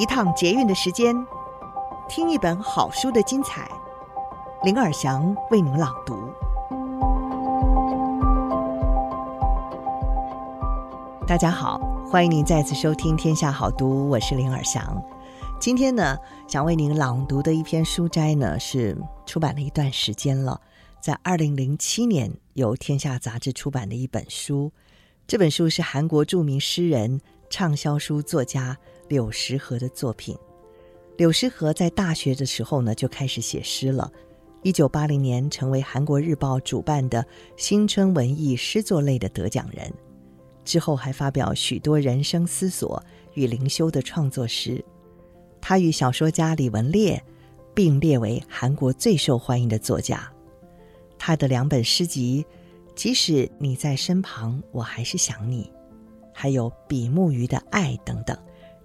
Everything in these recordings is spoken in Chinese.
一趟捷运的时间，听一本好书的精彩。林尔祥为您朗读。大家好，欢迎您再次收听《天下好读》，我是林尔祥。今天呢，想为您朗读的一篇书摘呢，是出版了一段时间了，在二零零七年由天下杂志出版的一本书。这本书是韩国著名诗人、畅销书作家。柳时河的作品。柳时河在大学的时候呢，就开始写诗了。一九八零年，成为韩国日报主办的新春文艺诗作类的得奖人。之后还发表许多人生思索与灵修的创作诗。他与小说家李文烈并列为韩国最受欢迎的作家。他的两本诗集《即使你在身旁，我还是想你》，还有《比目鱼的爱》等等。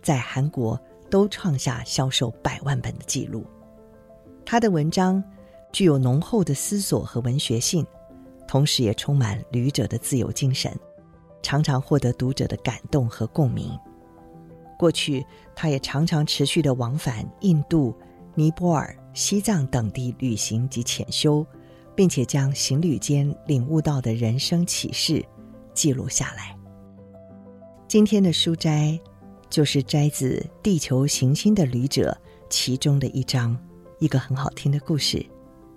在韩国都创下销售百万本的记录。他的文章具有浓厚的思索和文学性，同时也充满旅者的自由精神，常常获得读者的感动和共鸣。过去，他也常常持续地往返印度、尼泊尔、西藏等地旅行及潜修，并且将行旅间领悟到的人生启示记录下来。今天的书斋。就是摘自《地球行星的旅者》其中的一章，一个很好听的故事，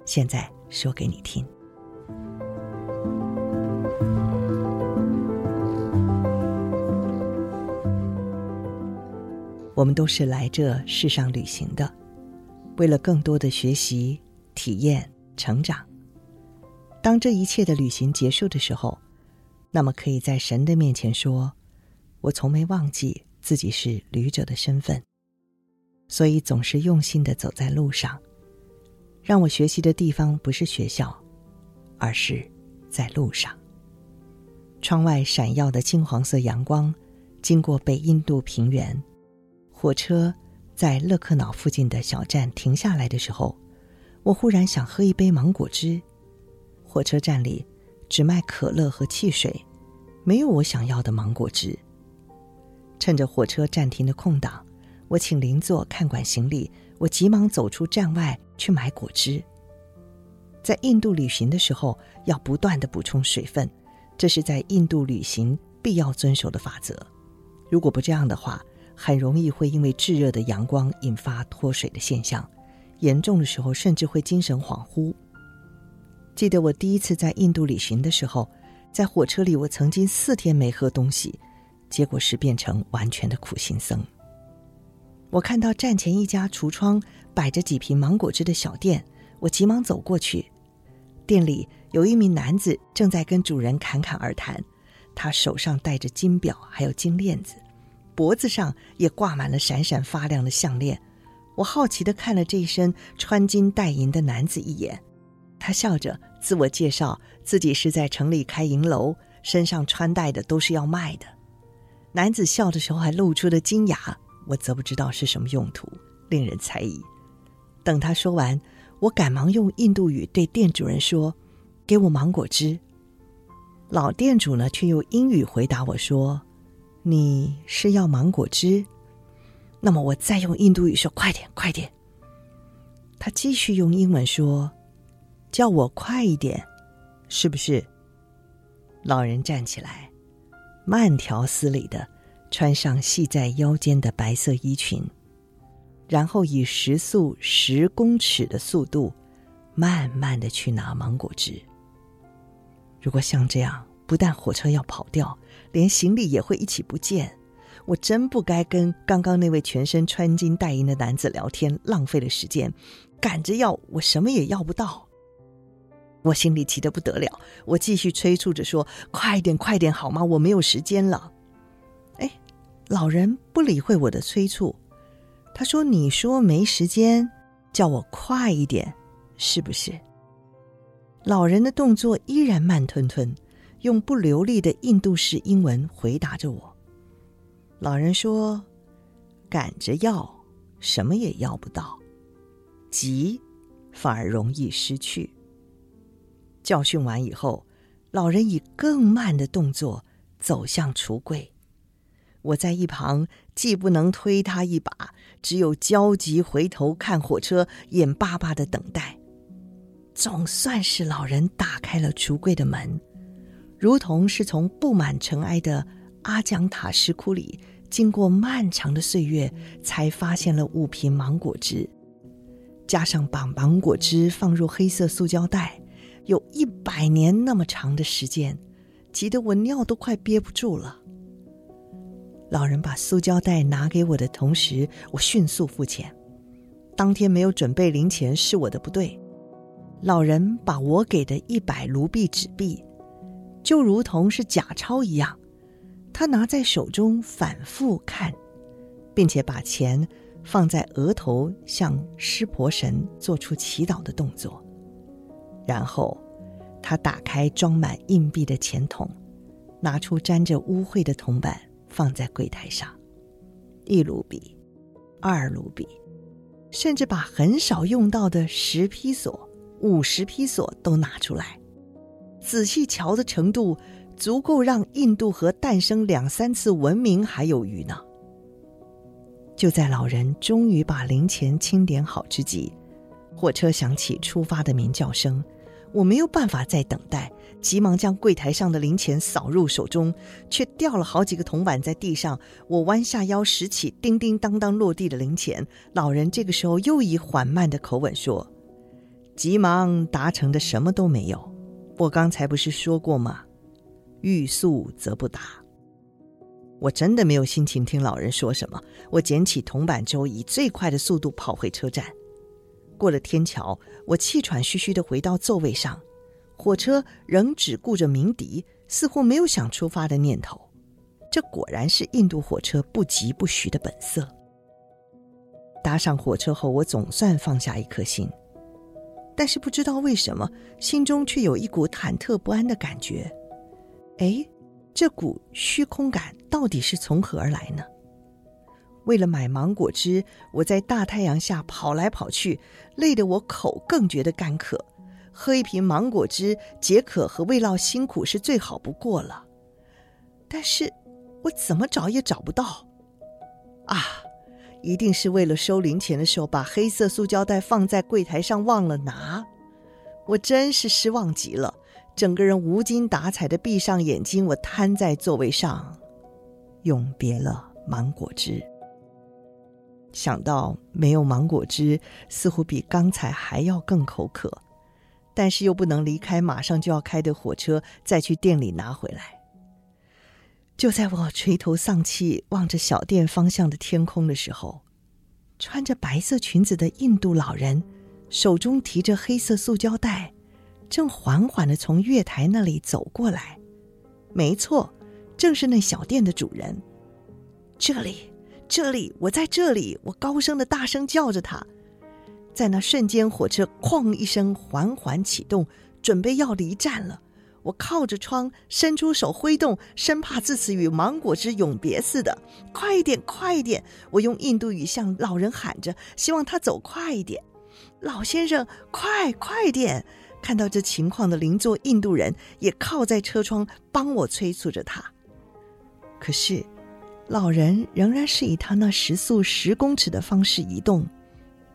现在说给你听。我们都是来这世上旅行的，为了更多的学习、体验、成长。当这一切的旅行结束的时候，那么可以在神的面前说：“我从没忘记。”自己是旅者的身份，所以总是用心的走在路上。让我学习的地方不是学校，而是在路上。窗外闪耀的金黄色阳光，经过北印度平原，火车在勒克瑙附近的小站停下来的时候，我忽然想喝一杯芒果汁。火车站里只卖可乐和汽水，没有我想要的芒果汁。趁着火车暂停的空档，我请邻座看管行李。我急忙走出站外去买果汁。在印度旅行的时候，要不断地补充水分，这是在印度旅行必要遵守的法则。如果不这样的话，很容易会因为炙热的阳光引发脱水的现象，严重的时候甚至会精神恍惚。记得我第一次在印度旅行的时候，在火车里，我曾经四天没喝东西。结果是变成完全的苦行僧。我看到站前一家橱窗摆着几瓶芒果汁的小店，我急忙走过去。店里有一名男子正在跟主人侃侃而谈，他手上戴着金表，还有金链子，脖子上也挂满了闪闪发亮的项链。我好奇的看了这一身穿金戴银的男子一眼，他笑着自我介绍自己是在城里开银楼，身上穿戴的都是要卖的。男子笑的时候还露出了金牙，我则不知道是什么用途，令人猜疑。等他说完，我赶忙用印度语对店主人说：“给我芒果汁。”老店主呢，却用英语回答我说：“你是要芒果汁？”那么我再用印度语说：“快点，快点。”他继续用英文说：“叫我快一点，是不是？”老人站起来。慢条斯理地穿上系在腰间的白色衣裙，然后以时速十公尺的速度，慢慢地去拿芒果汁。如果像这样，不但火车要跑掉，连行李也会一起不见。我真不该跟刚刚那位全身穿金戴银的男子聊天，浪费了时间。赶着要，我什么也要不到。我心里急得不得了，我继续催促着说：“快点，快点，好吗？我没有时间了。”哎，老人不理会我的催促，他说：“你说没时间，叫我快一点，是不是？”老人的动作依然慢吞吞，用不流利的印度式英文回答着我。老人说：“赶着要，什么也要不到；急，反而容易失去。”教训完以后，老人以更慢的动作走向橱柜。我在一旁既不能推他一把，只有焦急回头看火车，眼巴巴的等待。总算是老人打开了橱柜的门，如同是从布满尘埃的阿姜塔石窟里，经过漫长的岁月，才发现了五瓶芒果汁。加上把芒果汁放入黑色塑胶袋，有一百年那么长的时间，急得我尿都快憋不住了。老人把塑胶袋拿给我的同时，我迅速付钱。当天没有准备零钱是我的不对。老人把我给的一百卢比纸币，就如同是假钞一样，他拿在手中反复看，并且把钱放在额头，向湿婆神做出祈祷的动作。然后，他打开装满硬币的钱筒，拿出沾着污秽的铜板。放在柜台上，一卢比，二卢比，甚至把很少用到的十披索、五十披索都拿出来，仔细瞧的程度，足够让印度河诞生两三次文明还有余呢。就在老人终于把零钱清点好之际，火车响起出发的鸣叫声。我没有办法再等待，急忙将柜台上的零钱扫入手中，却掉了好几个铜板在地上。我弯下腰拾起叮叮当当落地的零钱。老人这个时候又以缓慢的口吻说：“急忙达成的什么都没有。我刚才不是说过吗？欲速则不达。我真的没有心情听老人说什么。我捡起铜板之后，以最快的速度跑回车站。”过了天桥，我气喘吁吁地回到座位上。火车仍只顾着鸣笛，似乎没有想出发的念头。这果然是印度火车不疾不徐的本色。搭上火车后，我总算放下一颗心，但是不知道为什么，心中却有一股忐忑不安的感觉。哎，这股虚空感到底是从何而来呢？为了买芒果汁，我在大太阳下跑来跑去，累得我口更觉得干渴。喝一瓶芒果汁解渴和慰劳辛苦是最好不过了。但是，我怎么找也找不到。啊，一定是为了收零钱的时候把黑色塑胶袋放在柜台上忘了拿。我真是失望极了，整个人无精打采的闭上眼睛，我瘫在座位上，永别了芒果汁。想到没有芒果汁，似乎比刚才还要更口渴，但是又不能离开马上就要开的火车，再去店里拿回来。就在我垂头丧气望着小店方向的天空的时候，穿着白色裙子的印度老人，手中提着黑色塑胶袋，正缓缓地从月台那里走过来。没错，正是那小店的主人。这里。这里，我在这里，我高声的大声叫着他。在那瞬间，火车“哐”一声缓缓启动，准备要离站了。我靠着窗，伸出手挥动，生怕自此与芒果汁永别似的。快一点，快一点！我用印度语向老人喊着，希望他走快一点。老先生，快快点！看到这情况的邻座印度人也靠在车窗，帮我催促着他。可是。老人仍然是以他那时速十公尺的方式移动，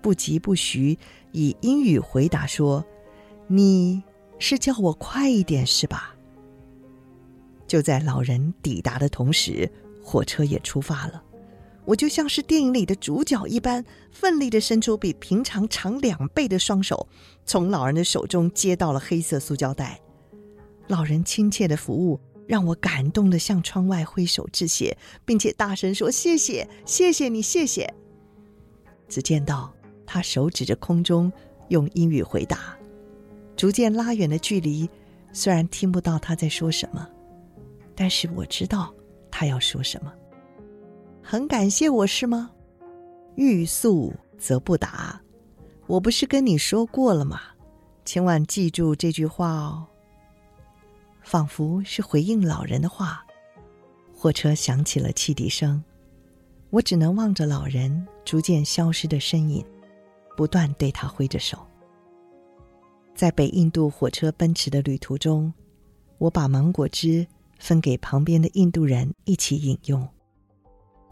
不疾不徐，以英语回答说：“你是叫我快一点是吧？”就在老人抵达的同时，火车也出发了。我就像是电影里的主角一般，奋力地伸出比平常长两倍的双手，从老人的手中接到了黑色塑胶袋。老人亲切的服务。让我感动的向窗外挥手致谢，并且大声说：“谢谢，谢谢你，谢谢。”只见到他手指着空中，用英语回答。逐渐拉远的距离，虽然听不到他在说什么，但是我知道他要说什么。很感谢我是吗？欲速则不达。我不是跟你说过了吗？千万记住这句话哦。仿佛是回应老人的话，火车响起了汽笛声，我只能望着老人逐渐消失的身影，不断对他挥着手。在北印度火车奔驰的旅途中，我把芒果汁分给旁边的印度人一起饮用，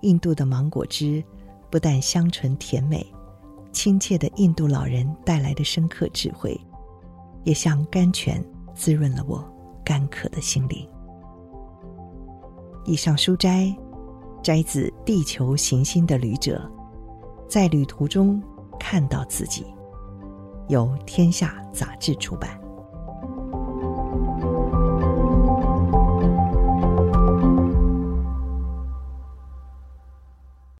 印度的芒果汁不但香醇甜美，亲切的印度老人带来的深刻智慧，也像甘泉滋润了我。干渴的心灵。以上书斋摘自《地球行星的旅者》，在旅途中看到自己，由天下杂志出版。